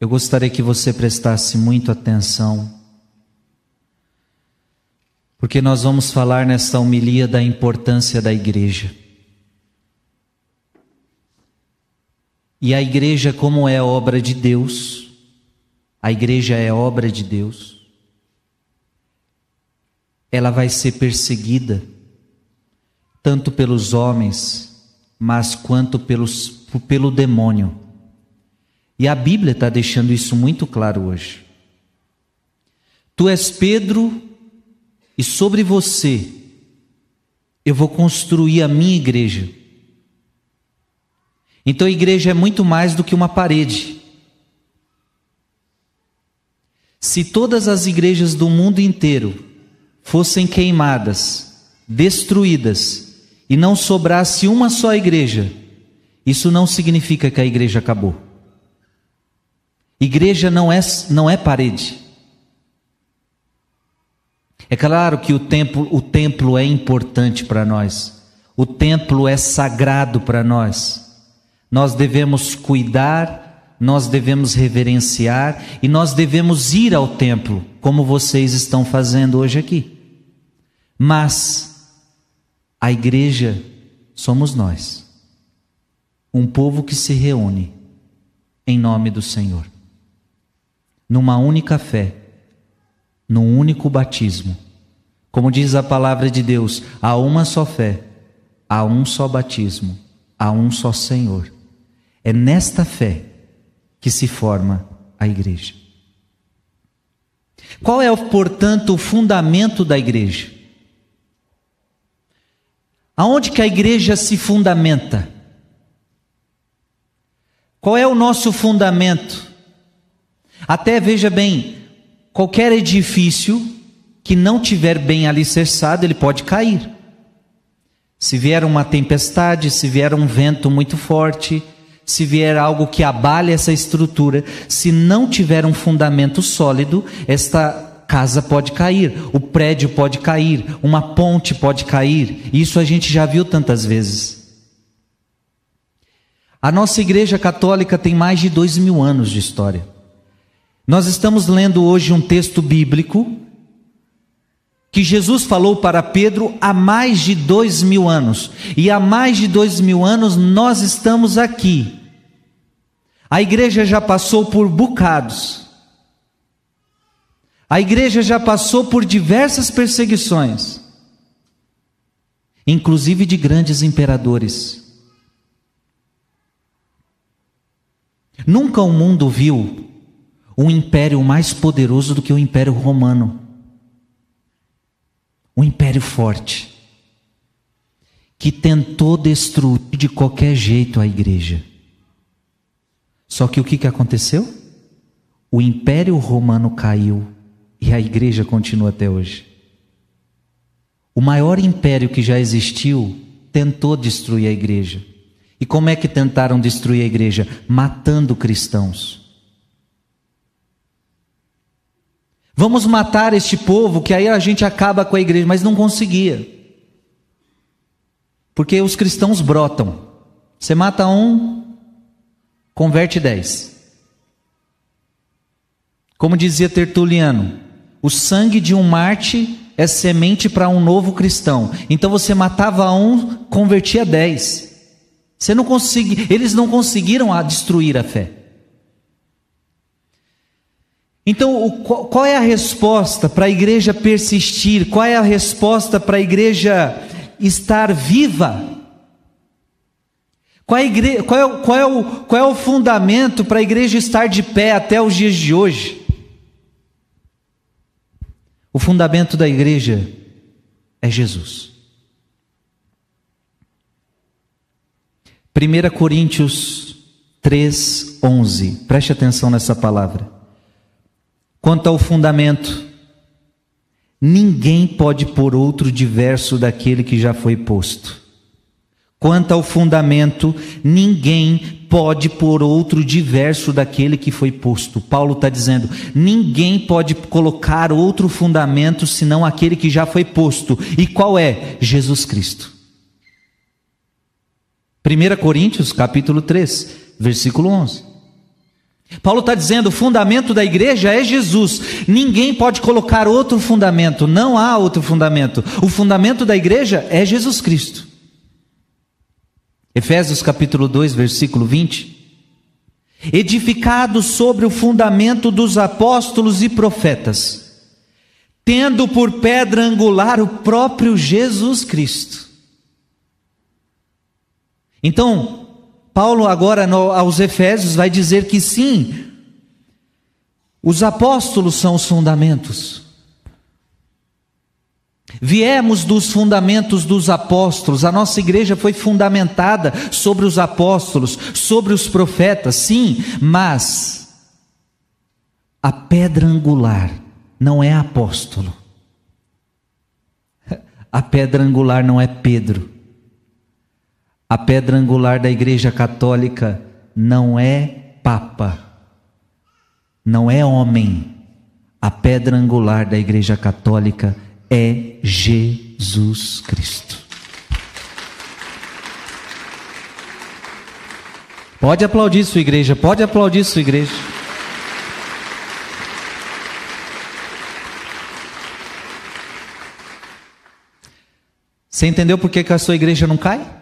eu gostaria que você prestasse muito atenção, porque nós vamos falar nesta homilia da importância da igreja. E a igreja, como é obra de Deus, a igreja é obra de Deus, ela vai ser perseguida, tanto pelos homens, mas quanto pelos, pelo demônio. E a Bíblia está deixando isso muito claro hoje. Tu és Pedro, e sobre você eu vou construir a minha igreja. Então a igreja é muito mais do que uma parede. Se todas as igrejas do mundo inteiro fossem queimadas, destruídas, e não sobrasse uma só igreja, isso não significa que a igreja acabou. Igreja não é, não é parede. É claro que o templo, o templo é importante para nós. O templo é sagrado para nós. Nós devemos cuidar, nós devemos reverenciar e nós devemos ir ao templo, como vocês estão fazendo hoje aqui. Mas a igreja somos nós. Um povo que se reúne em nome do Senhor numa única fé, num único batismo. Como diz a palavra de Deus, há uma só fé, há um só batismo, há um só Senhor. É nesta fé que se forma a igreja. Qual é, portanto, o fundamento da igreja? Aonde que a igreja se fundamenta? Qual é o nosso fundamento? Até veja bem, qualquer edifício que não tiver bem alicerçado, ele pode cair. Se vier uma tempestade, se vier um vento muito forte, se vier algo que abale essa estrutura, se não tiver um fundamento sólido, esta casa pode cair, o prédio pode cair, uma ponte pode cair. Isso a gente já viu tantas vezes. A nossa igreja católica tem mais de dois mil anos de história. Nós estamos lendo hoje um texto bíblico que Jesus falou para Pedro há mais de dois mil anos, e há mais de dois mil anos nós estamos aqui. A igreja já passou por bocados, a igreja já passou por diversas perseguições, inclusive de grandes imperadores. Nunca o mundo viu um império mais poderoso do que o Império Romano. Um império forte, que tentou destruir de qualquer jeito a igreja. Só que o que, que aconteceu? O Império Romano caiu e a igreja continua até hoje. O maior império que já existiu tentou destruir a igreja. E como é que tentaram destruir a igreja? Matando cristãos. Vamos matar este povo, que aí a gente acaba com a igreja, mas não conseguia. Porque os cristãos brotam. Você mata um, converte dez. Como dizia Tertuliano, o sangue de um Marte é semente para um novo cristão. Então você matava um, convertia dez. Você não consegui, eles não conseguiram destruir a fé. Então, o, qual é a resposta para a igreja persistir? Qual é a resposta para a igreja estar viva? Qual é, igreja, qual, é, qual, é o, qual é o fundamento para a igreja estar de pé até os dias de hoje? O fundamento da igreja é Jesus. 1 Coríntios 3, 11. Preste atenção nessa palavra. Quanto ao fundamento, ninguém pode pôr outro diverso daquele que já foi posto. Quanto ao fundamento, ninguém pode pôr outro diverso daquele que foi posto. Paulo está dizendo: ninguém pode colocar outro fundamento senão aquele que já foi posto. E qual é? Jesus Cristo. 1 Coríntios capítulo 3, versículo 11. Paulo está dizendo: o fundamento da igreja é Jesus. Ninguém pode colocar outro fundamento, não há outro fundamento. O fundamento da igreja é Jesus Cristo. Efésios capítulo 2, versículo 20. Edificado sobre o fundamento dos apóstolos e profetas, tendo por pedra angular o próprio Jesus Cristo. Então, Paulo, agora no, aos Efésios, vai dizer que sim, os apóstolos são os fundamentos. Viemos dos fundamentos dos apóstolos, a nossa igreja foi fundamentada sobre os apóstolos, sobre os profetas, sim, mas a pedra angular não é apóstolo, a pedra angular não é Pedro, a pedra angular da Igreja Católica não é Papa, não é homem. A pedra angular da Igreja Católica é Jesus Cristo. Pode aplaudir sua igreja, pode aplaudir sua igreja. Você entendeu por que, que a sua igreja não cai?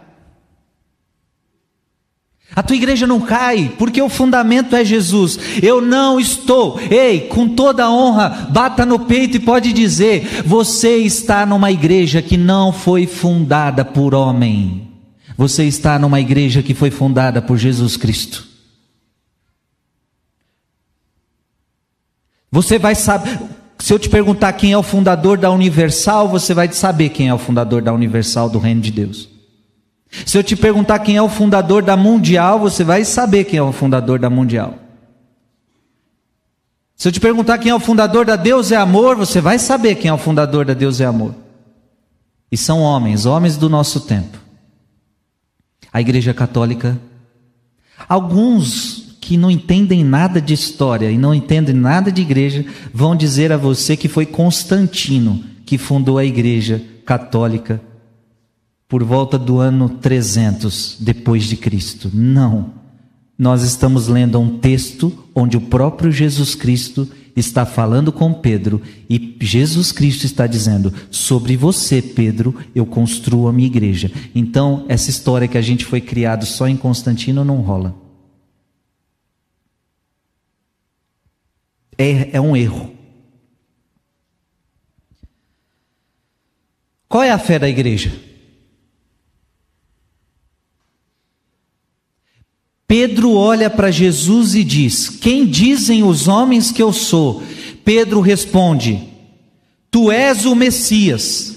A tua igreja não cai, porque o fundamento é Jesus. Eu não estou, ei, com toda honra, bata no peito e pode dizer: você está numa igreja que não foi fundada por homem, você está numa igreja que foi fundada por Jesus Cristo. Você vai saber, se eu te perguntar quem é o fundador da Universal, você vai saber quem é o fundador da Universal do Reino de Deus. Se eu te perguntar quem é o fundador da Mundial, você vai saber quem é o fundador da Mundial. Se eu te perguntar quem é o fundador da Deus é Amor, você vai saber quem é o fundador da Deus é Amor. E são homens, homens do nosso tempo. A Igreja Católica, alguns que não entendem nada de história e não entendem nada de igreja, vão dizer a você que foi Constantino que fundou a Igreja Católica por volta do ano 300 depois de Cristo. Não. Nós estamos lendo um texto onde o próprio Jesus Cristo está falando com Pedro e Jesus Cristo está dizendo: Sobre você, Pedro, eu construo a minha igreja. Então, essa história que a gente foi criado só em Constantino não rola. É, é um erro. Qual é a fé da igreja? Pedro olha para Jesus e diz: Quem dizem os homens que eu sou? Pedro responde: Tu és o Messias,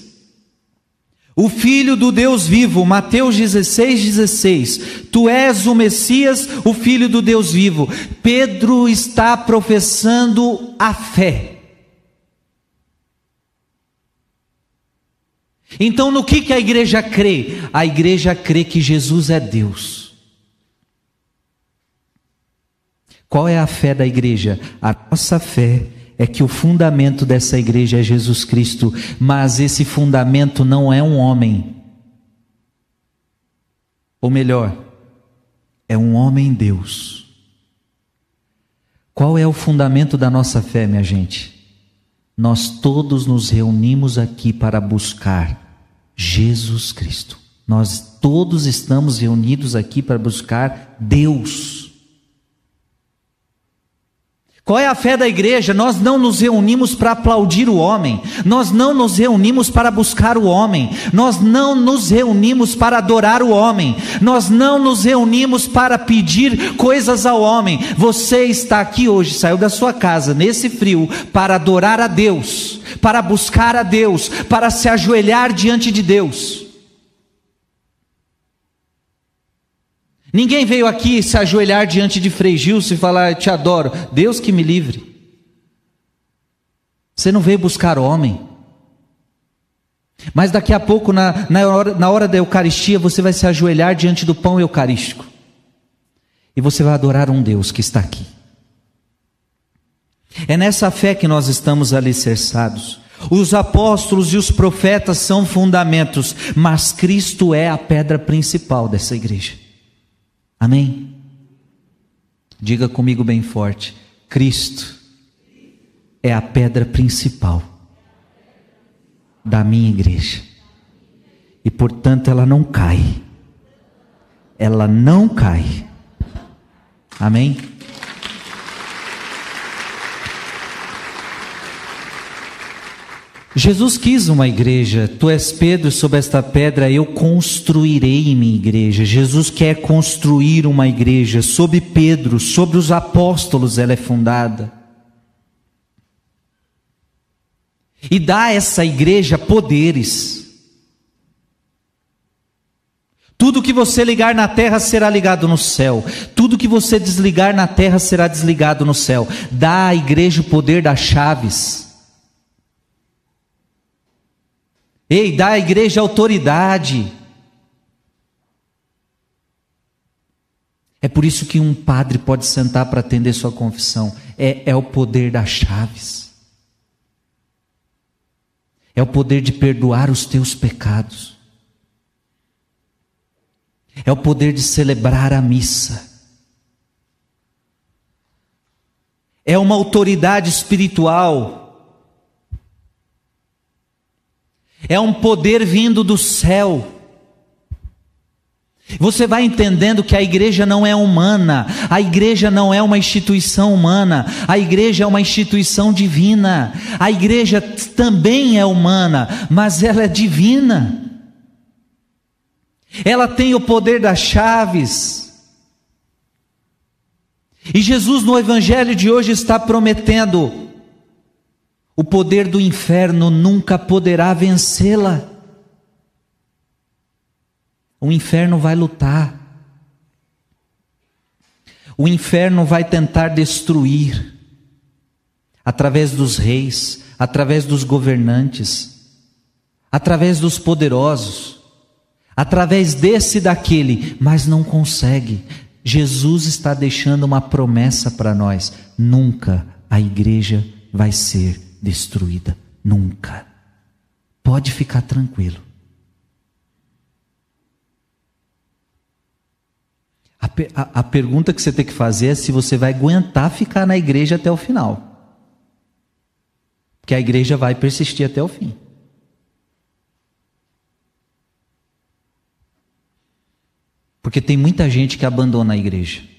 o Filho do Deus vivo. Mateus 16, 16. Tu és o Messias, o Filho do Deus vivo. Pedro está professando a fé. Então, no que, que a igreja crê? A igreja crê que Jesus é Deus. Qual é a fé da igreja? A nossa fé é que o fundamento dessa igreja é Jesus Cristo, mas esse fundamento não é um homem. Ou melhor, é um homem Deus. Qual é o fundamento da nossa fé, minha gente? Nós todos nos reunimos aqui para buscar Jesus Cristo. Nós todos estamos reunidos aqui para buscar Deus. Qual é a fé da igreja? Nós não nos reunimos para aplaudir o homem, nós não nos reunimos para buscar o homem, nós não nos reunimos para adorar o homem, nós não nos reunimos para pedir coisas ao homem. Você está aqui hoje, saiu da sua casa nesse frio para adorar a Deus, para buscar a Deus, para se ajoelhar diante de Deus. Ninguém veio aqui se ajoelhar diante de Frei Gilson e falar: Te adoro. Deus que me livre. Você não veio buscar homem. Mas daqui a pouco, na, na, hora, na hora da Eucaristia, você vai se ajoelhar diante do pão eucarístico. E você vai adorar um Deus que está aqui. É nessa fé que nós estamos alicerçados. Os apóstolos e os profetas são fundamentos, mas Cristo é a pedra principal dessa igreja. Amém? Diga comigo bem forte: Cristo é a pedra principal da minha igreja. E portanto ela não cai. Ela não cai. Amém? Jesus quis uma igreja. Tu és Pedro, sobre esta pedra eu construirei minha igreja. Jesus quer construir uma igreja. Sobre Pedro, sobre os apóstolos ela é fundada. E dá a essa igreja poderes. Tudo que você ligar na terra será ligado no céu. Tudo que você desligar na terra será desligado no céu. Dá à igreja o poder das chaves. Ei, dá à igreja autoridade. É por isso que um padre pode sentar para atender sua confissão. É, é o poder das chaves. É o poder de perdoar os teus pecados. É o poder de celebrar a missa. É uma autoridade espiritual é um poder vindo do céu. Você vai entendendo que a igreja não é humana, a igreja não é uma instituição humana, a igreja é uma instituição divina. A igreja também é humana, mas ela é divina. Ela tem o poder das chaves. E Jesus no evangelho de hoje está prometendo o poder do inferno nunca poderá vencê-la. O inferno vai lutar. O inferno vai tentar destruir através dos reis, através dos governantes, através dos poderosos, através desse e daquele, mas não consegue. Jesus está deixando uma promessa para nós: nunca a igreja vai ser destruída. Nunca. Pode ficar tranquilo. A, a, a, pergunta que você tem que fazer é se você vai aguentar ficar na igreja até o final. Porque a igreja vai persistir até o fim. Porque tem muita gente que abandona a igreja.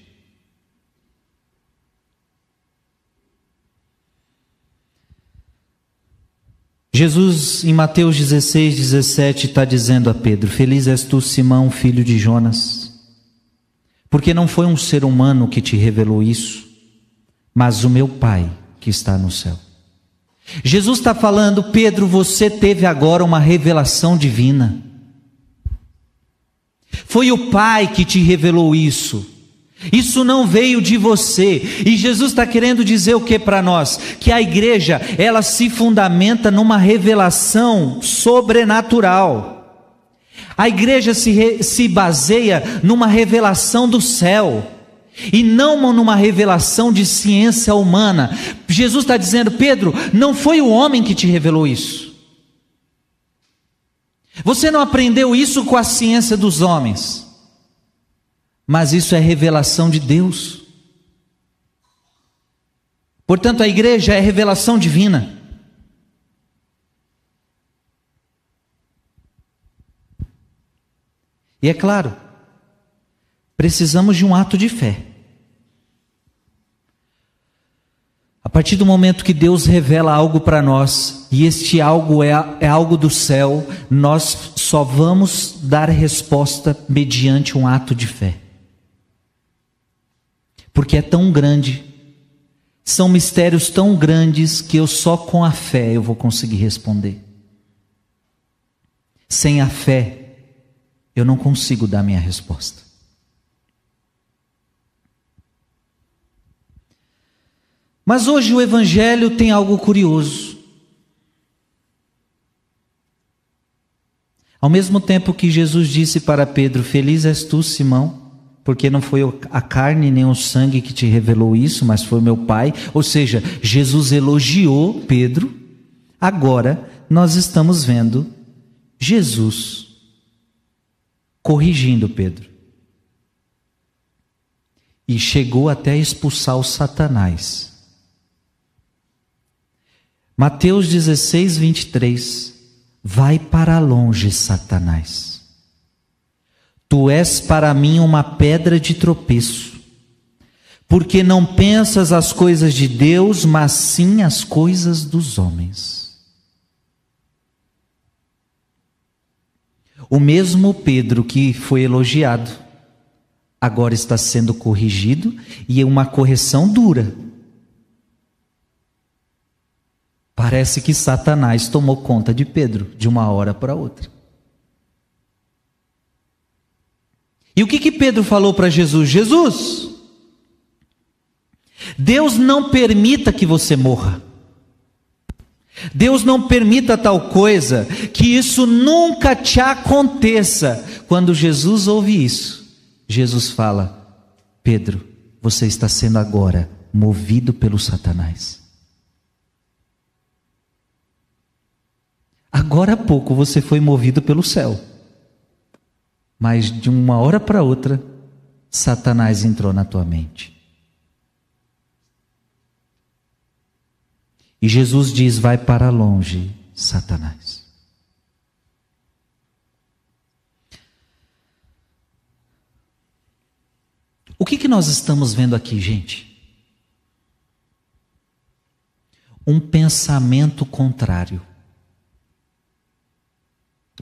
Jesus, em Mateus 16, 17, está dizendo a Pedro: Feliz és tu, Simão, filho de Jonas, porque não foi um ser humano que te revelou isso, mas o meu Pai que está no céu. Jesus está falando, Pedro, você teve agora uma revelação divina. Foi o Pai que te revelou isso. Isso não veio de você. E Jesus está querendo dizer o que para nós? Que a igreja, ela se fundamenta numa revelação sobrenatural. A igreja se, re, se baseia numa revelação do céu. E não numa revelação de ciência humana. Jesus está dizendo, Pedro, não foi o homem que te revelou isso. Você não aprendeu isso com a ciência dos homens mas isso é revelação de Deus. Portanto, a igreja é revelação divina. E é claro, precisamos de um ato de fé. A partir do momento que Deus revela algo para nós, e este algo é, é algo do céu, nós só vamos dar resposta mediante um ato de fé porque é tão grande. São mistérios tão grandes que eu só com a fé eu vou conseguir responder. Sem a fé, eu não consigo dar minha resposta. Mas hoje o Evangelho tem algo curioso. Ao mesmo tempo que Jesus disse para Pedro: Feliz és tu, Simão, porque não foi a carne nem o sangue que te revelou isso, mas foi meu Pai. Ou seja, Jesus elogiou Pedro. Agora nós estamos vendo Jesus corrigindo Pedro. E chegou até expulsar o Satanás. Mateus 16, 23. Vai para longe, Satanás. Tu és para mim uma pedra de tropeço, porque não pensas as coisas de Deus, mas sim as coisas dos homens. O mesmo Pedro que foi elogiado, agora está sendo corrigido e é uma correção dura. Parece que Satanás tomou conta de Pedro de uma hora para outra. E o que que Pedro falou para Jesus? Jesus, Deus não permita que você morra. Deus não permita tal coisa, que isso nunca te aconteça. Quando Jesus ouve isso, Jesus fala: Pedro, você está sendo agora movido pelo Satanás. Agora há pouco você foi movido pelo céu, mas de uma hora para outra, Satanás entrou na tua mente. E Jesus diz: Vai para longe, Satanás. O que, que nós estamos vendo aqui, gente? Um pensamento contrário.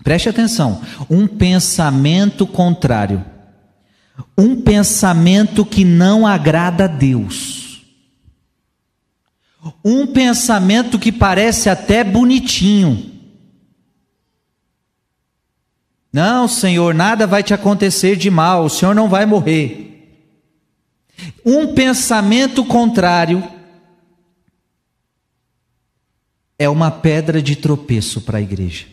Preste atenção, um pensamento contrário. Um pensamento que não agrada a Deus. Um pensamento que parece até bonitinho. Não, Senhor, nada vai te acontecer de mal, o Senhor não vai morrer. Um pensamento contrário é uma pedra de tropeço para a igreja.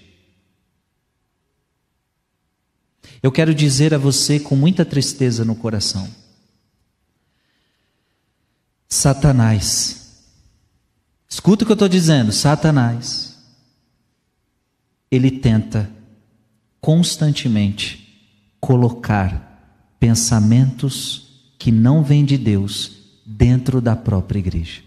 Eu quero dizer a você com muita tristeza no coração: Satanás. Escuta o que eu estou dizendo: Satanás, ele tenta constantemente colocar pensamentos que não vêm de Deus dentro da própria igreja.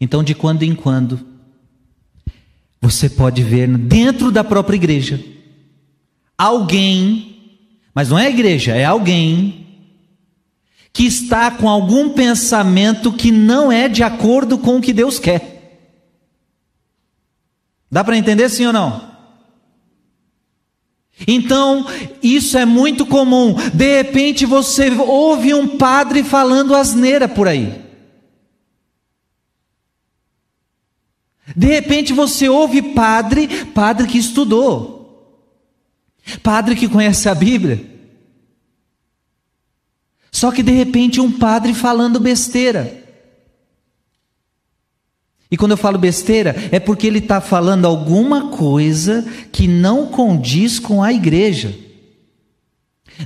Então, de quando em quando, você pode ver dentro da própria igreja alguém, mas não é igreja, é alguém que está com algum pensamento que não é de acordo com o que Deus quer. Dá para entender sim ou não? Então, isso é muito comum. De repente você ouve um padre falando asneira por aí. De repente você ouve padre, padre que estudou, padre que conhece a Bíblia. Só que de repente um padre falando besteira. E quando eu falo besteira, é porque ele está falando alguma coisa que não condiz com a igreja,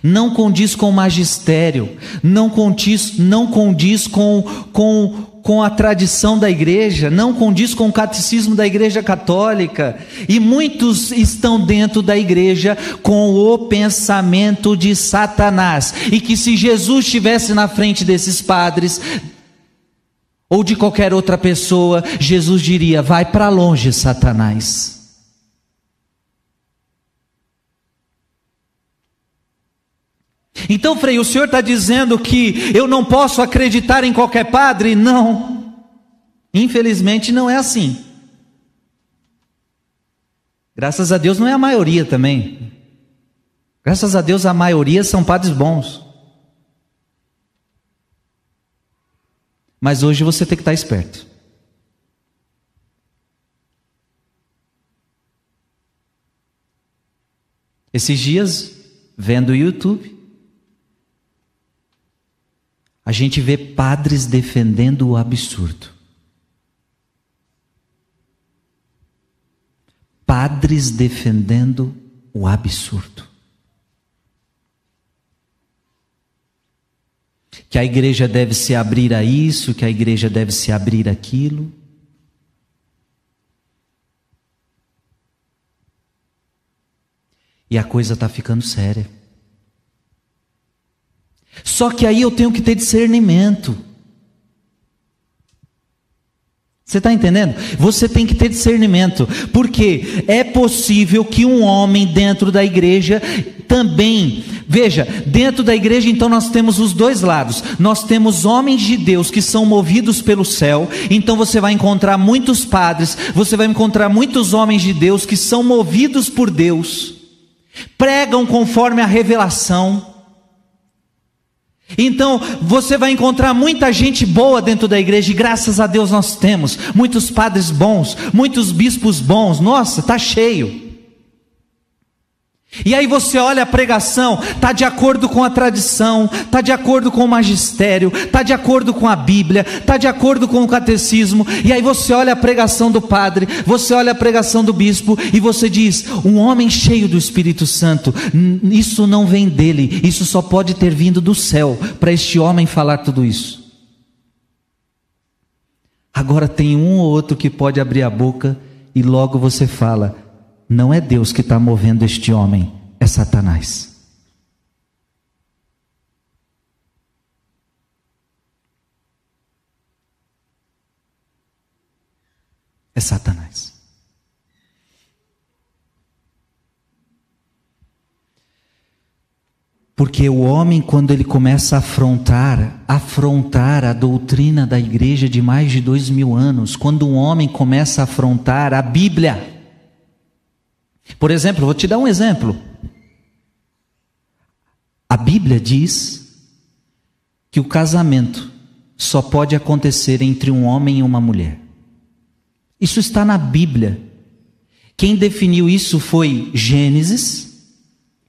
não condiz com o magistério, não condiz, não condiz com, com, com a tradição da igreja, não condiz com o catecismo da igreja católica, e muitos estão dentro da igreja com o pensamento de Satanás, e que se Jesus estivesse na frente desses padres, ou de qualquer outra pessoa, Jesus diria: vai para longe, Satanás. Então, Frei, o senhor está dizendo que eu não posso acreditar em qualquer padre? Não. Infelizmente não é assim. Graças a Deus não é a maioria também. Graças a Deus a maioria são padres bons. Mas hoje você tem que estar esperto. Esses dias, vendo o YouTube, a gente vê padres defendendo o absurdo. Padres defendendo o absurdo. Que a igreja deve se abrir a isso, que a igreja deve se abrir aquilo. E a coisa está ficando séria. Só que aí eu tenho que ter discernimento. Você está entendendo? Você tem que ter discernimento, porque é possível que um homem dentro da igreja também, veja, dentro da igreja então nós temos os dois lados. Nós temos homens de Deus que são movidos pelo céu, então você vai encontrar muitos padres, você vai encontrar muitos homens de Deus que são movidos por Deus, pregam conforme a revelação, então, você vai encontrar muita gente boa dentro da igreja, e graças a Deus nós temos muitos padres bons, muitos bispos bons. Nossa, está cheio. E aí você olha a pregação, está de acordo com a tradição, está de acordo com o magistério, está de acordo com a Bíblia, está de acordo com o catecismo, e aí você olha a pregação do padre, você olha a pregação do bispo, e você diz: um homem cheio do Espírito Santo, isso não vem dele, isso só pode ter vindo do céu, para este homem falar tudo isso. Agora tem um ou outro que pode abrir a boca e logo você fala: não é Deus que está movendo este homem, é Satanás. É Satanás. Porque o homem, quando ele começa a afrontar, afrontar a doutrina da igreja de mais de dois mil anos, quando um homem começa a afrontar a Bíblia, por exemplo, vou te dar um exemplo. A Bíblia diz que o casamento só pode acontecer entre um homem e uma mulher. Isso está na Bíblia. Quem definiu isso foi Gênesis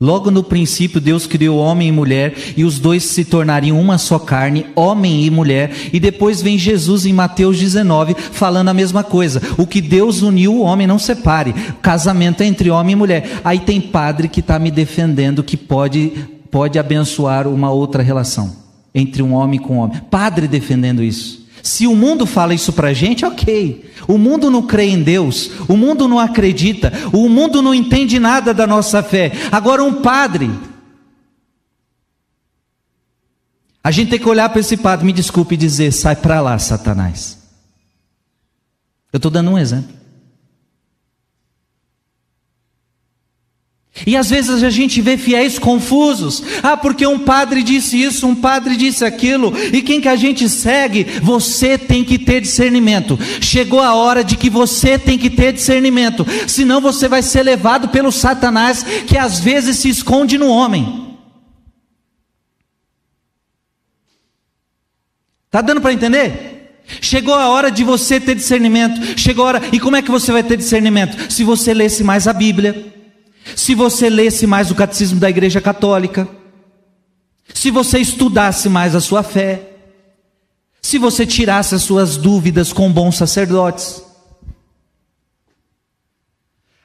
Logo no princípio, Deus criou homem e mulher, e os dois se tornariam uma só carne, homem e mulher, e depois vem Jesus em Mateus 19 falando a mesma coisa. O que Deus uniu, o homem não separe. Casamento é entre homem e mulher. Aí tem padre que está me defendendo que pode, pode abençoar uma outra relação entre um homem com um homem. Padre defendendo isso. Se o mundo fala isso para a gente, ok. O mundo não crê em Deus, o mundo não acredita, o mundo não entende nada da nossa fé. Agora, um padre. A gente tem que olhar para esse padre, me desculpe, dizer: sai para lá, Satanás. Eu estou dando um exemplo. E às vezes a gente vê fiéis confusos. Ah, porque um padre disse isso, um padre disse aquilo. E quem que a gente segue? Você tem que ter discernimento. Chegou a hora de que você tem que ter discernimento. Senão você vai ser levado pelo Satanás que às vezes se esconde no homem. Tá dando para entender? Chegou a hora de você ter discernimento. Chegou a hora. E como é que você vai ter discernimento? Se você lesse mais a Bíblia se você lesse mais o catecismo da Igreja Católica, se você estudasse mais a sua fé, se você tirasse as suas dúvidas com bons sacerdotes.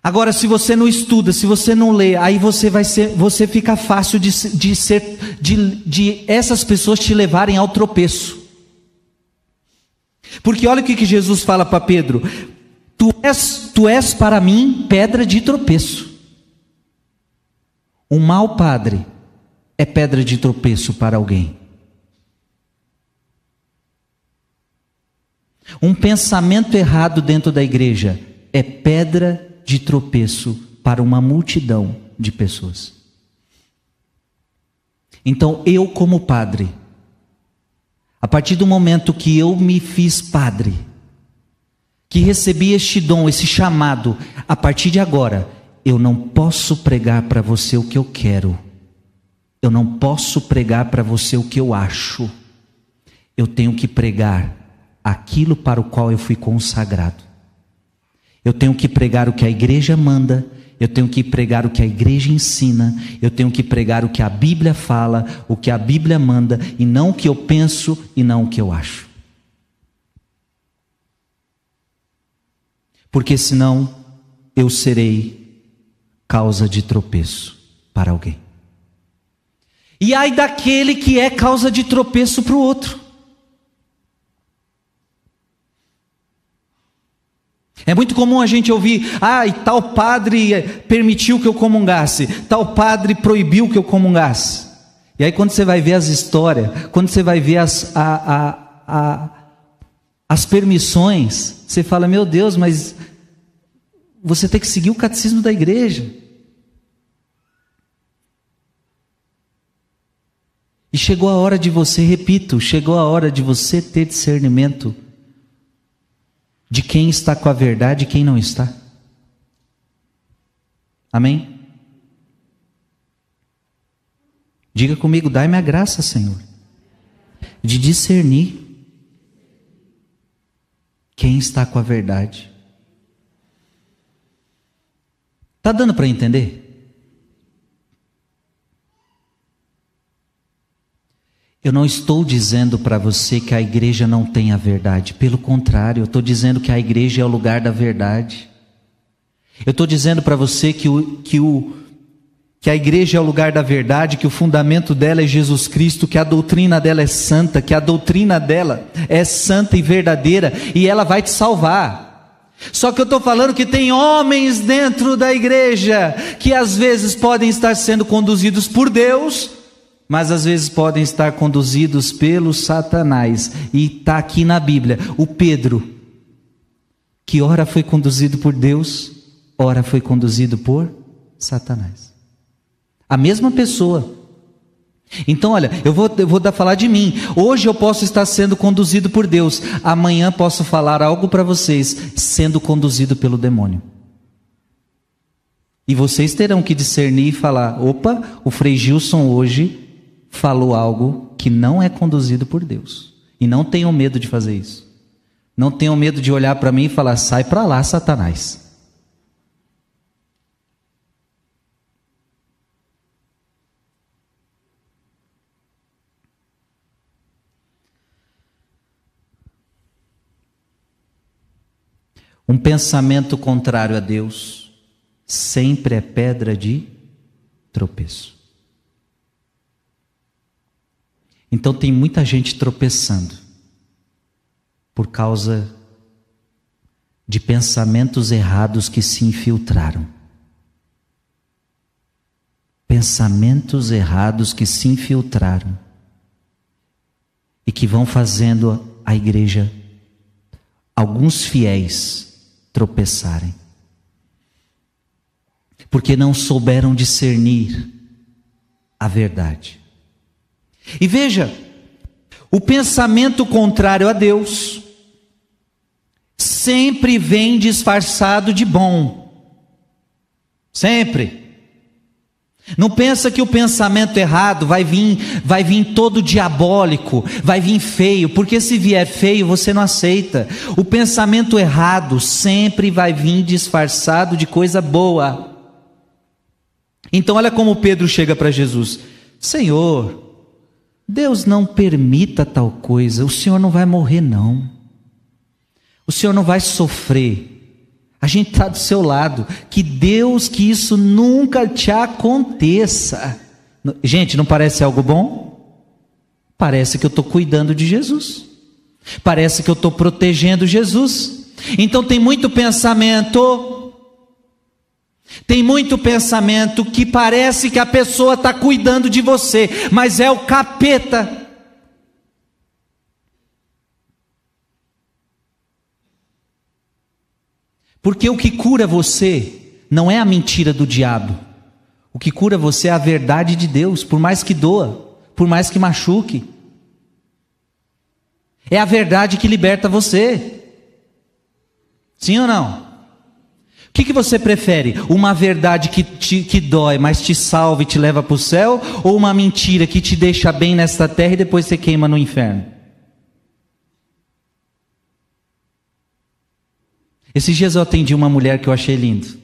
Agora, se você não estuda, se você não lê, aí você vai ser, você fica fácil de, de ser, de, de essas pessoas te levarem ao tropeço. Porque olha o que, que Jesus fala para Pedro: tu és, tu és para mim pedra de tropeço. Um mau padre é pedra de tropeço para alguém. Um pensamento errado dentro da igreja é pedra de tropeço para uma multidão de pessoas. Então, eu, como padre, a partir do momento que eu me fiz padre, que recebi este dom, esse chamado, a partir de agora, eu não posso pregar para você o que eu quero. Eu não posso pregar para você o que eu acho. Eu tenho que pregar aquilo para o qual eu fui consagrado. Eu tenho que pregar o que a igreja manda, eu tenho que pregar o que a igreja ensina, eu tenho que pregar o que a Bíblia fala, o que a Bíblia manda, e não o que eu penso e não o que eu acho. Porque senão eu serei causa de tropeço para alguém. E ai daquele que é causa de tropeço para o outro. É muito comum a gente ouvir, ah, e tal padre permitiu que eu comungasse, tal padre proibiu que eu comungasse. E aí quando você vai ver as histórias, quando você vai ver as, a, a, a, as permissões, você fala, meu Deus, mas você tem que seguir o catecismo da igreja. E chegou a hora de você, repito, chegou a hora de você ter discernimento de quem está com a verdade e quem não está. Amém? Diga comigo, dai-me a graça, Senhor, de discernir quem está com a verdade. Está dando para entender? Eu não estou dizendo para você que a igreja não tem a verdade, pelo contrário, eu estou dizendo que a igreja é o lugar da verdade. Eu estou dizendo para você que, o, que, o, que a igreja é o lugar da verdade, que o fundamento dela é Jesus Cristo, que a doutrina dela é santa, que a doutrina dela é santa e verdadeira e ela vai te salvar. Só que eu estou falando que tem homens dentro da igreja que às vezes podem estar sendo conduzidos por Deus mas às vezes podem estar conduzidos pelo Satanás. E está aqui na Bíblia o Pedro, que ora foi conduzido por Deus, ora foi conduzido por Satanás. A mesma pessoa. Então, olha, eu vou, eu vou dar, falar de mim. Hoje eu posso estar sendo conduzido por Deus, amanhã posso falar algo para vocês, sendo conduzido pelo demônio. E vocês terão que discernir e falar: opa, o Frei Gilson hoje falou algo que não é conduzido por Deus. E não tenham medo de fazer isso. Não tenham medo de olhar para mim e falar: sai para lá, Satanás. Um pensamento contrário a Deus sempre é pedra de tropeço. Então tem muita gente tropeçando por causa de pensamentos errados que se infiltraram. Pensamentos errados que se infiltraram e que vão fazendo a igreja, alguns fiéis, tropeçarem. Porque não souberam discernir a verdade. E veja, o pensamento contrário a Deus sempre vem disfarçado de bom. Sempre. Não pensa que o pensamento errado vai vir, vai vir todo diabólico, vai vir feio, porque se vier feio você não aceita. O pensamento errado sempre vai vir disfarçado de coisa boa. Então olha como Pedro chega para Jesus: Senhor, Deus não permita tal coisa, o Senhor não vai morrer, não. O Senhor não vai sofrer. A gente está do seu lado. Que Deus, que isso nunca te aconteça. Gente, não parece algo bom? Parece que eu estou cuidando de Jesus. Parece que eu estou protegendo Jesus. Então tem muito pensamento tem muito pensamento que parece que a pessoa está cuidando de você, mas é o capeta. Porque o que cura você não é a mentira do diabo. O que cura você é a verdade de Deus, por mais que doa, por mais que machuque. É a verdade que liberta você. Sim ou não? O que, que você prefere? Uma verdade que, te, que dói, mas te salva e te leva para o céu? Ou uma mentira que te deixa bem nesta terra e depois você queima no inferno? Esses dias eu atendi uma mulher que eu achei lindo.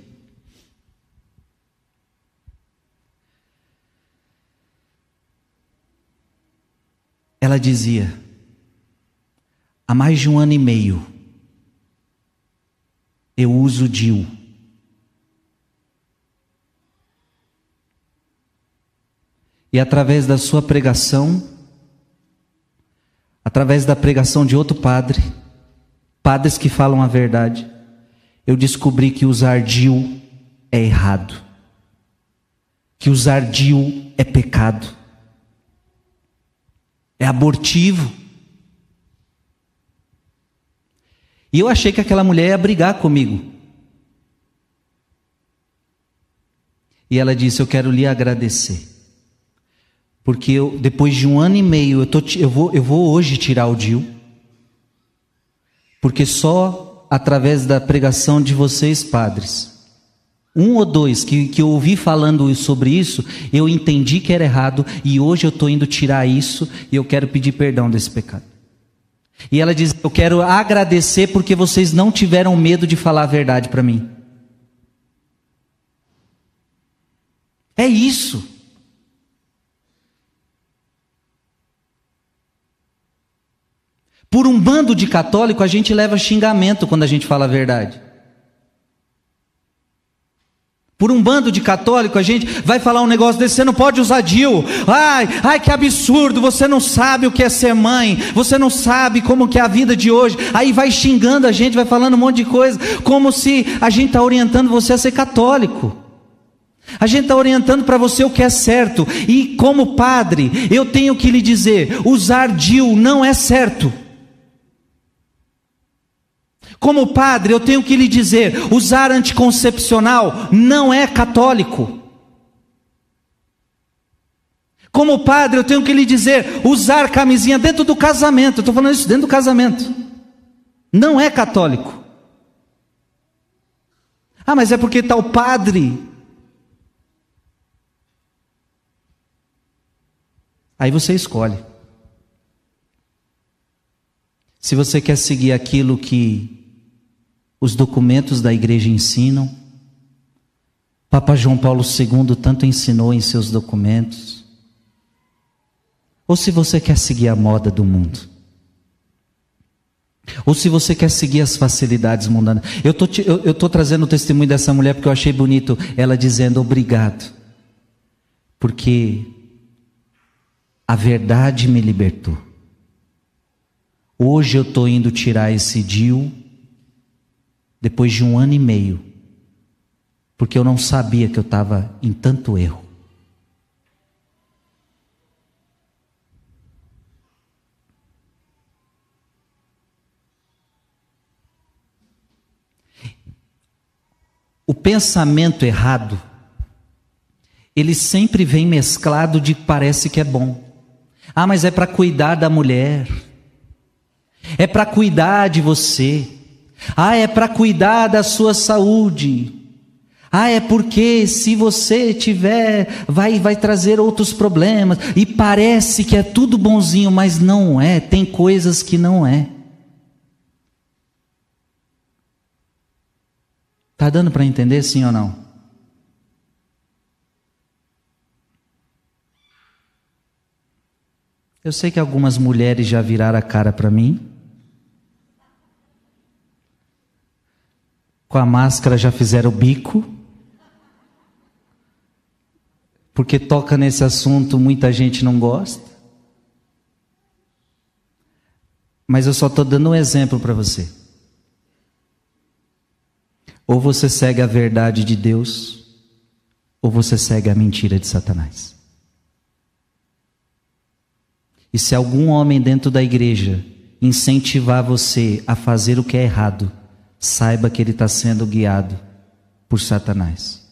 Ela dizia, há mais de um ano e meio, eu uso DIU. E através da sua pregação, através da pregação de outro padre, padres que falam a verdade, eu descobri que usar DIU é errado. Que usar DIU é pecado. É abortivo. E eu achei que aquela mulher ia brigar comigo. E ela disse: Eu quero lhe agradecer. Porque eu, depois de um ano e meio, eu, tô, eu, vou, eu vou hoje tirar o DIU. Porque só através da pregação de vocês, padres, um ou dois que, que eu ouvi falando sobre isso, eu entendi que era errado e hoje eu estou indo tirar isso e eu quero pedir perdão desse pecado. E ela diz: Eu quero agradecer porque vocês não tiveram medo de falar a verdade para mim. É isso. Por um bando de católico, a gente leva xingamento quando a gente fala a verdade. Por um bando de católico, a gente vai falar um negócio desse, você não pode usar DIL. Ai, ai, que absurdo, você não sabe o que é ser mãe, você não sabe como que é a vida de hoje. Aí vai xingando a gente, vai falando um monte de coisa, como se a gente está orientando você a ser católico. A gente está orientando para você o que é certo. E como padre, eu tenho que lhe dizer: usar DIL não é certo. Como padre, eu tenho que lhe dizer: usar anticoncepcional não é católico. Como padre, eu tenho que lhe dizer: usar camisinha dentro do casamento. Estou falando isso dentro do casamento. Não é católico. Ah, mas é porque tal padre. Aí você escolhe. Se você quer seguir aquilo que os documentos da igreja ensinam. Papa João Paulo II tanto ensinou em seus documentos. Ou se você quer seguir a moda do mundo. Ou se você quer seguir as facilidades mundanas. Eu tô, estou trazendo o testemunho dessa mulher porque eu achei bonito ela dizendo obrigado. Porque a verdade me libertou. Hoje eu estou indo tirar esse DIU depois de um ano e meio, porque eu não sabia que eu estava em tanto erro. O pensamento errado, ele sempre vem mesclado de parece que é bom. Ah, mas é para cuidar da mulher, é para cuidar de você. Ah, é para cuidar da sua saúde. Ah, é porque se você tiver, vai, vai trazer outros problemas. E parece que é tudo bonzinho, mas não é. Tem coisas que não é. Tá dando para entender sim ou não? Eu sei que algumas mulheres já viraram a cara para mim. Com a máscara já fizeram o bico. Porque toca nesse assunto, muita gente não gosta. Mas eu só estou dando um exemplo para você. Ou você segue a verdade de Deus, ou você segue a mentira de Satanás. E se algum homem dentro da igreja incentivar você a fazer o que é errado, saiba que ele está sendo guiado por Satanás.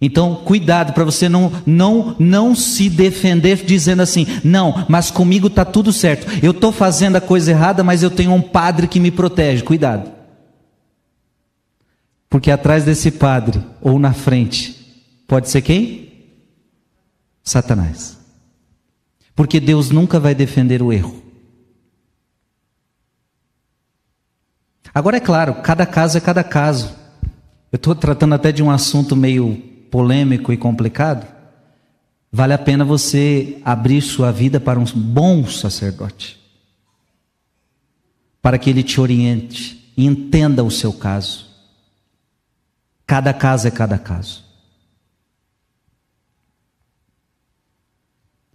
Então, cuidado para você não, não, não se defender dizendo assim, não, mas comigo está tudo certo. Eu estou fazendo a coisa errada, mas eu tenho um padre que me protege. Cuidado. Porque atrás desse padre, ou na frente, pode ser quem? Satanás. Porque Deus nunca vai defender o erro. Agora é claro, cada caso é cada caso. Eu estou tratando até de um assunto meio polêmico e complicado. Vale a pena você abrir sua vida para um bom sacerdote, para que ele te oriente e entenda o seu caso. Cada caso é cada caso.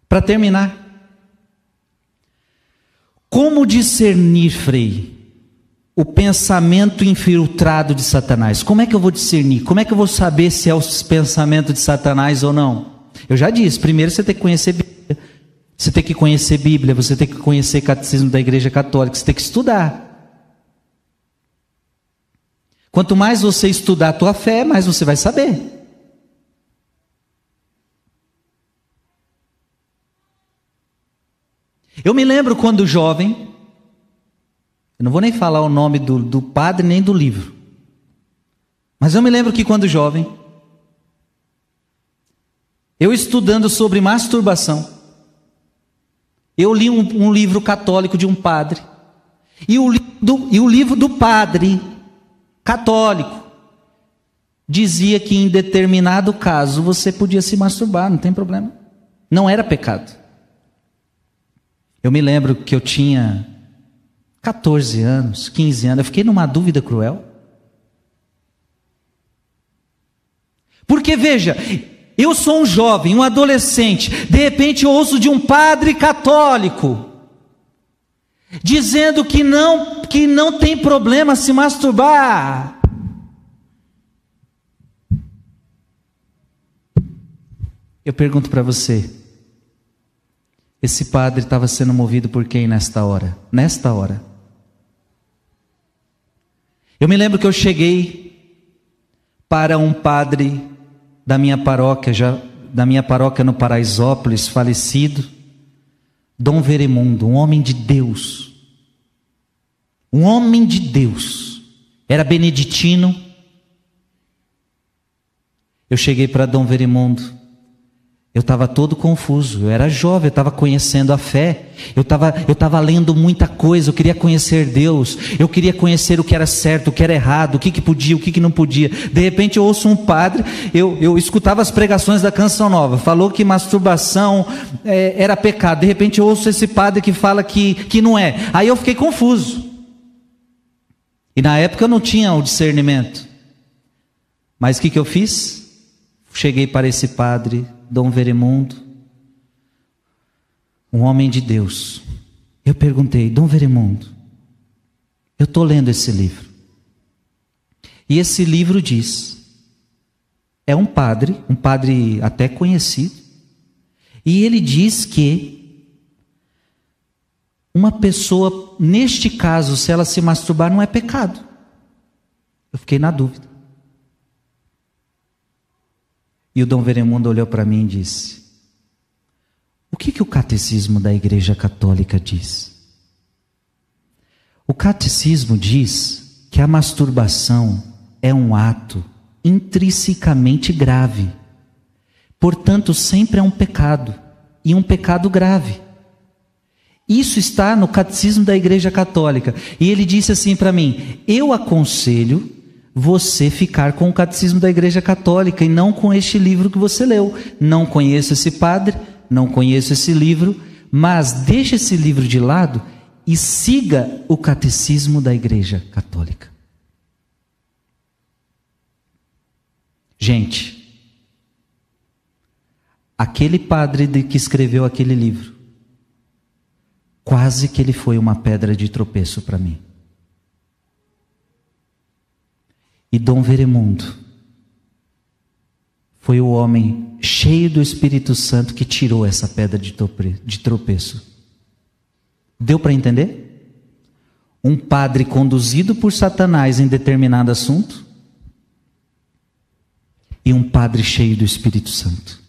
Para terminar, como discernir, Frei, o pensamento infiltrado de Satanás? Como é que eu vou discernir? Como é que eu vou saber se é o pensamento de Satanás ou não? Eu já disse, primeiro você tem que conhecer Bíblia. Você tem que conhecer Bíblia, você tem que conhecer catecismo da Igreja Católica, você tem que estudar. Quanto mais você estudar a tua fé, mais você vai saber. Eu me lembro quando jovem, eu não vou nem falar o nome do, do padre nem do livro, mas eu me lembro que quando jovem, eu estudando sobre masturbação, eu li um, um livro católico de um padre, e o, do, e o livro do padre católico dizia que em determinado caso você podia se masturbar, não tem problema. Não era pecado. Eu me lembro que eu tinha 14 anos, 15 anos, eu fiquei numa dúvida cruel. Porque veja, eu sou um jovem, um adolescente, de repente eu ouço de um padre católico dizendo que não que não tem problema se masturbar. Eu pergunto para você, esse padre estava sendo movido por quem nesta hora? Nesta hora. Eu me lembro que eu cheguei para um padre da minha paróquia, já da minha paróquia no Paraisópolis, falecido, Dom Veremundo, um homem de Deus. Um homem de Deus. Era beneditino. Eu cheguei para Dom Veremundo eu estava todo confuso, eu era jovem, eu estava conhecendo a fé, eu estava eu tava lendo muita coisa, eu queria conhecer Deus, eu queria conhecer o que era certo, o que era errado, o que, que podia, o que, que não podia. De repente eu ouço um padre, eu, eu escutava as pregações da Canção Nova, falou que masturbação é, era pecado, de repente eu ouço esse padre que fala que, que não é. Aí eu fiquei confuso. E na época eu não tinha o discernimento. Mas o que, que eu fiz? Cheguei para esse padre, Dom Veremundo, um homem de Deus. Eu perguntei, Dom Veremundo, eu estou lendo esse livro. E esse livro diz: é um padre, um padre até conhecido, e ele diz que uma pessoa, neste caso, se ela se masturbar, não é pecado. Eu fiquei na dúvida. E o Dom Veremundo olhou para mim e disse: O que, que o catecismo da Igreja Católica diz? O catecismo diz que a masturbação é um ato intrinsecamente grave. Portanto, sempre é um pecado, e um pecado grave. Isso está no catecismo da Igreja Católica. E ele disse assim para mim: Eu aconselho você ficar com o catecismo da Igreja Católica e não com este livro que você leu. Não conheço esse padre, não conheço esse livro, mas deixe esse livro de lado e siga o catecismo da Igreja Católica. Gente, aquele padre que escreveu aquele livro, quase que ele foi uma pedra de tropeço para mim. E Dom Veremundo foi o homem cheio do Espírito Santo que tirou essa pedra de tropeço. Deu para entender? Um padre conduzido por Satanás em determinado assunto e um padre cheio do Espírito Santo.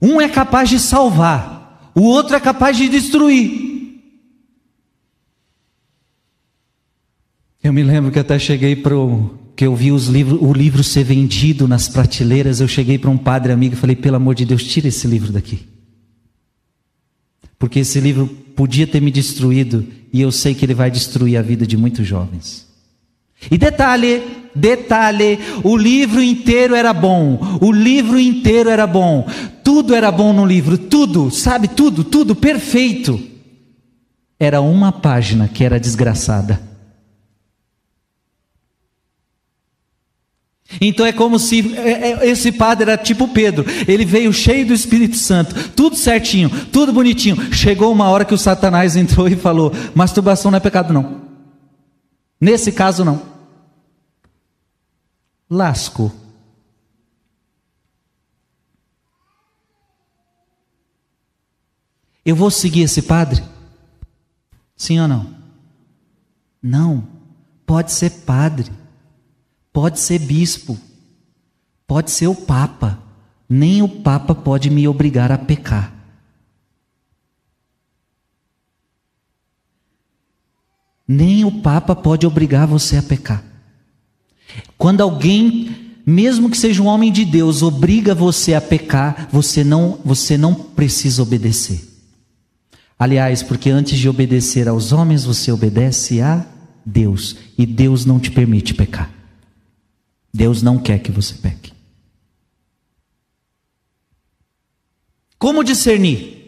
Um é capaz de salvar, o outro é capaz de destruir. Eu me lembro que até cheguei para que eu vi os livros, o livro ser vendido nas prateleiras. Eu cheguei para um padre amigo e falei: pelo amor de Deus, tira esse livro daqui. Porque esse livro podia ter me destruído e eu sei que ele vai destruir a vida de muitos jovens. E detalhe, detalhe, o livro inteiro era bom, o livro inteiro era bom, tudo era bom no livro, tudo, sabe, tudo, tudo perfeito. Era uma página que era desgraçada. Então é como se é, é, esse padre era tipo Pedro, ele veio cheio do Espírito Santo, tudo certinho, tudo bonitinho. Chegou uma hora que o Satanás entrou e falou: masturbação não é pecado, não. Nesse caso, não. Lasco. Eu vou seguir esse padre? Sim ou não? Não. Pode ser padre pode ser bispo, pode ser o papa, nem o papa pode me obrigar a pecar. Nem o papa pode obrigar você a pecar. Quando alguém, mesmo que seja um homem de Deus, obriga você a pecar, você não, você não precisa obedecer. Aliás, porque antes de obedecer aos homens, você obedece a Deus, e Deus não te permite pecar. Deus não quer que você peque. Como discernir?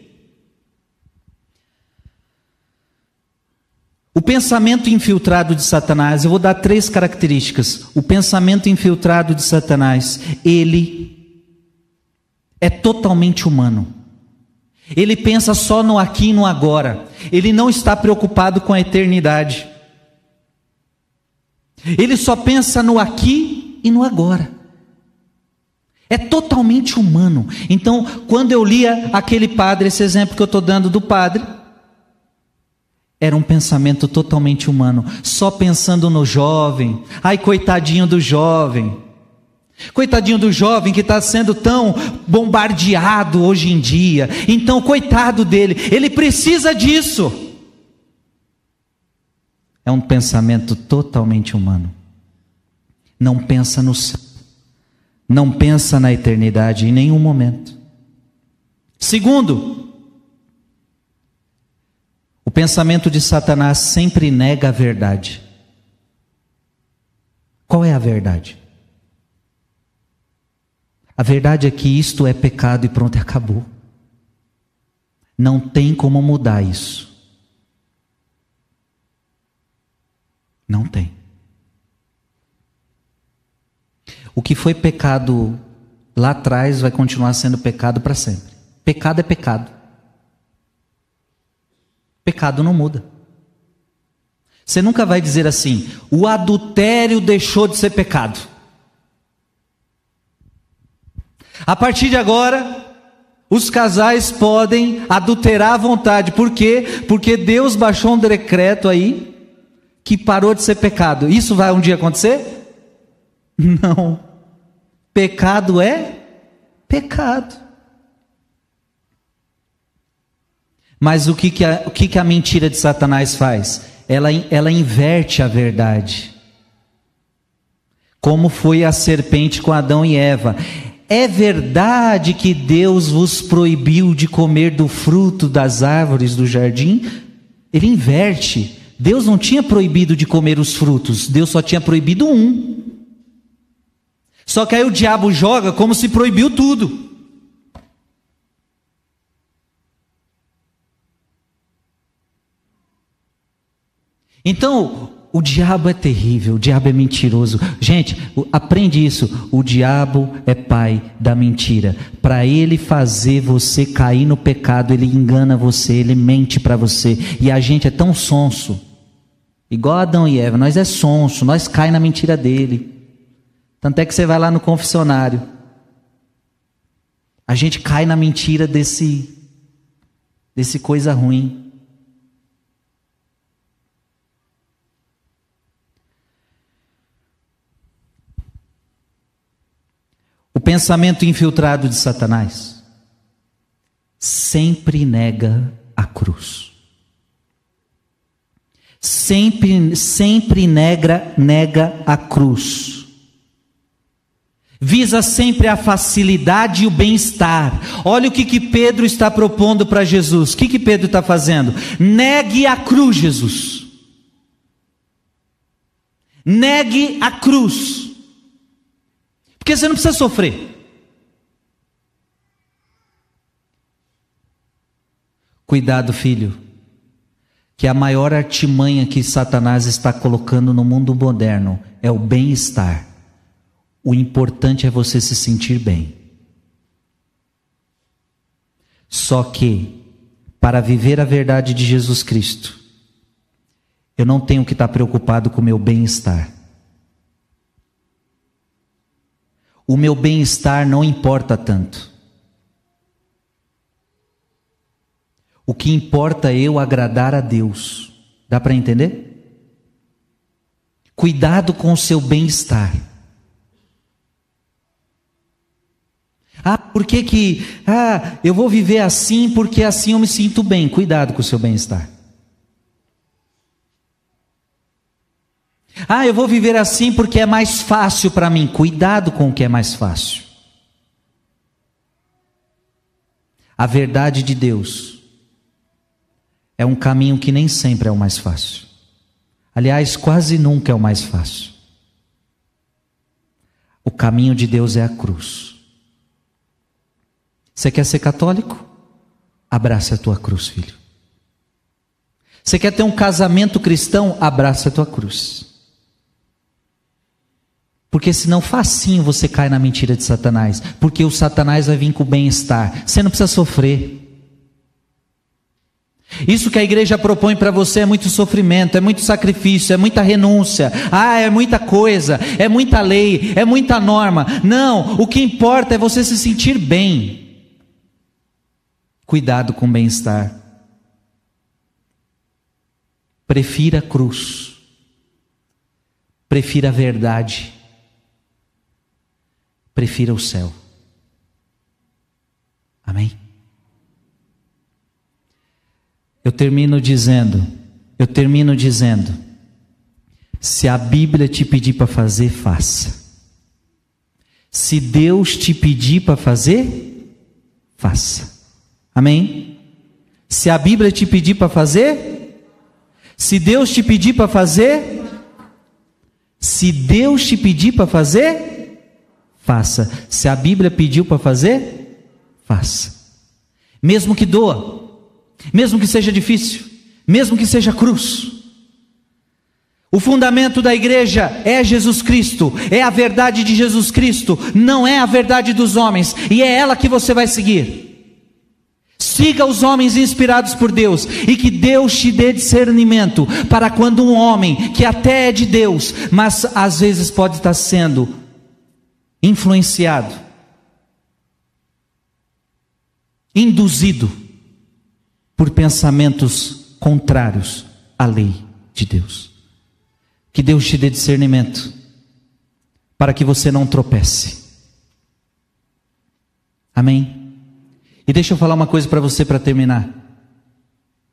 O pensamento infiltrado de Satanás, eu vou dar três características. O pensamento infiltrado de Satanás, ele é totalmente humano. Ele pensa só no aqui e no agora. Ele não está preocupado com a eternidade. Ele só pensa no aqui e no agora. É totalmente humano. Então, quando eu lia aquele padre, esse exemplo que eu estou dando do padre, era um pensamento totalmente humano, só pensando no jovem. Ai, coitadinho do jovem. Coitadinho do jovem que está sendo tão bombardeado hoje em dia. Então, coitado dele, ele precisa disso. É um pensamento totalmente humano não pensa no céu, não pensa na eternidade em nenhum momento. Segundo, o pensamento de Satanás sempre nega a verdade. Qual é a verdade? A verdade é que isto é pecado e pronto, acabou. Não tem como mudar isso. Não tem. O que foi pecado lá atrás vai continuar sendo pecado para sempre. Pecado é pecado. Pecado não muda. Você nunca vai dizer assim: o adultério deixou de ser pecado. A partir de agora, os casais podem adulterar à vontade. Por quê? Porque Deus baixou um decreto aí que parou de ser pecado. Isso vai um dia acontecer? Não. Pecado é pecado. Mas o que, que, a, o que, que a mentira de Satanás faz? Ela, ela inverte a verdade. Como foi a serpente com Adão e Eva. É verdade que Deus vos proibiu de comer do fruto das árvores do jardim? Ele inverte. Deus não tinha proibido de comer os frutos, Deus só tinha proibido um. Só que aí o diabo joga como se proibiu tudo. Então, o diabo é terrível, o diabo é mentiroso. Gente, aprende isso. O diabo é pai da mentira. Para ele fazer você cair no pecado, ele engana você, ele mente para você. E a gente é tão sonso. Igual Adão e Eva, nós é sonso, nós cai na mentira dele. Tanto é que você vai lá no confessionário. A gente cai na mentira desse desse coisa ruim. O pensamento infiltrado de Satanás sempre nega a cruz. Sempre, sempre nega, nega a cruz visa sempre a facilidade e o bem-estar. Olha o que, que Pedro está propondo para Jesus. O que, que Pedro está fazendo? Negue a cruz, Jesus. Negue a cruz. Porque você não precisa sofrer. Cuidado, filho, que a maior artimanha que Satanás está colocando no mundo moderno é o bem-estar O importante é você se sentir bem. Só que, para viver a verdade de Jesus Cristo, eu não tenho que estar preocupado com o meu bem-estar. O meu bem-estar não importa tanto. O que importa é eu agradar a Deus. Dá para entender? Cuidado com o seu bem-estar. Ah, por que que, ah, eu vou viver assim porque assim eu me sinto bem. Cuidado com o seu bem-estar. Ah, eu vou viver assim porque é mais fácil para mim. Cuidado com o que é mais fácil. A verdade de Deus é um caminho que nem sempre é o mais fácil. Aliás, quase nunca é o mais fácil. O caminho de Deus é a cruz. Você quer ser católico? Abraça a tua cruz, filho. Você quer ter um casamento cristão? Abraça a tua cruz. Porque senão facinho você cai na mentira de Satanás. Porque o Satanás vai vir com o bem-estar. Você não precisa sofrer. Isso que a igreja propõe para você é muito sofrimento, é muito sacrifício, é muita renúncia, ah, é muita coisa, é muita lei, é muita norma. Não, o que importa é você se sentir bem. Cuidado com o bem-estar. Prefira a cruz, prefira a verdade, prefira o céu. Amém? Eu termino dizendo, eu termino dizendo, se a Bíblia te pedir para fazer, faça. Se Deus te pedir para fazer, faça. Amém? Se a Bíblia te pedir para fazer, se Deus te pedir para fazer, se Deus te pedir para fazer, faça. Se a Bíblia pediu para fazer, faça. Mesmo que doa mesmo que seja difícil, mesmo que seja cruz. O fundamento da igreja é Jesus Cristo, é a verdade de Jesus Cristo, não é a verdade dos homens, e é ela que você vai seguir. Siga os homens inspirados por Deus e que Deus te dê discernimento para quando um homem que até é de Deus, mas às vezes pode estar sendo influenciado, induzido por pensamentos contrários à lei de Deus. Que Deus te dê discernimento para que você não tropece. Amém? E deixa eu falar uma coisa para você para terminar.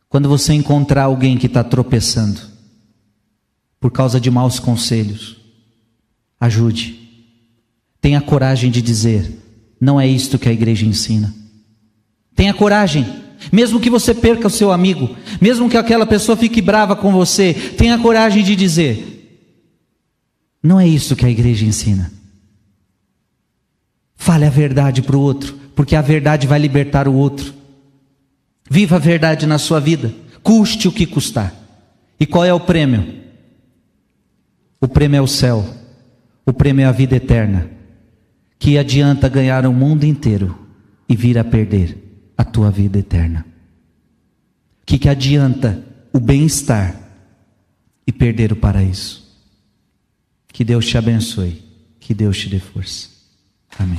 Quando você encontrar alguém que está tropeçando por causa de maus conselhos, ajude. Tenha coragem de dizer: não é isto que a igreja ensina. Tenha coragem mesmo que você perca o seu amigo, mesmo que aquela pessoa fique brava com você, tenha coragem de dizer: não é isso que a igreja ensina. Fale a verdade para o outro, porque a verdade vai libertar o outro. Viva a verdade na sua vida, custe o que custar. E qual é o prêmio? O prêmio é o céu, o prêmio é a vida eterna. Que adianta ganhar o mundo inteiro e vir a perder a tua vida eterna. Que, que adianta o bem-estar e perder o paraíso? Que Deus te abençoe, que Deus te dê força. Amém.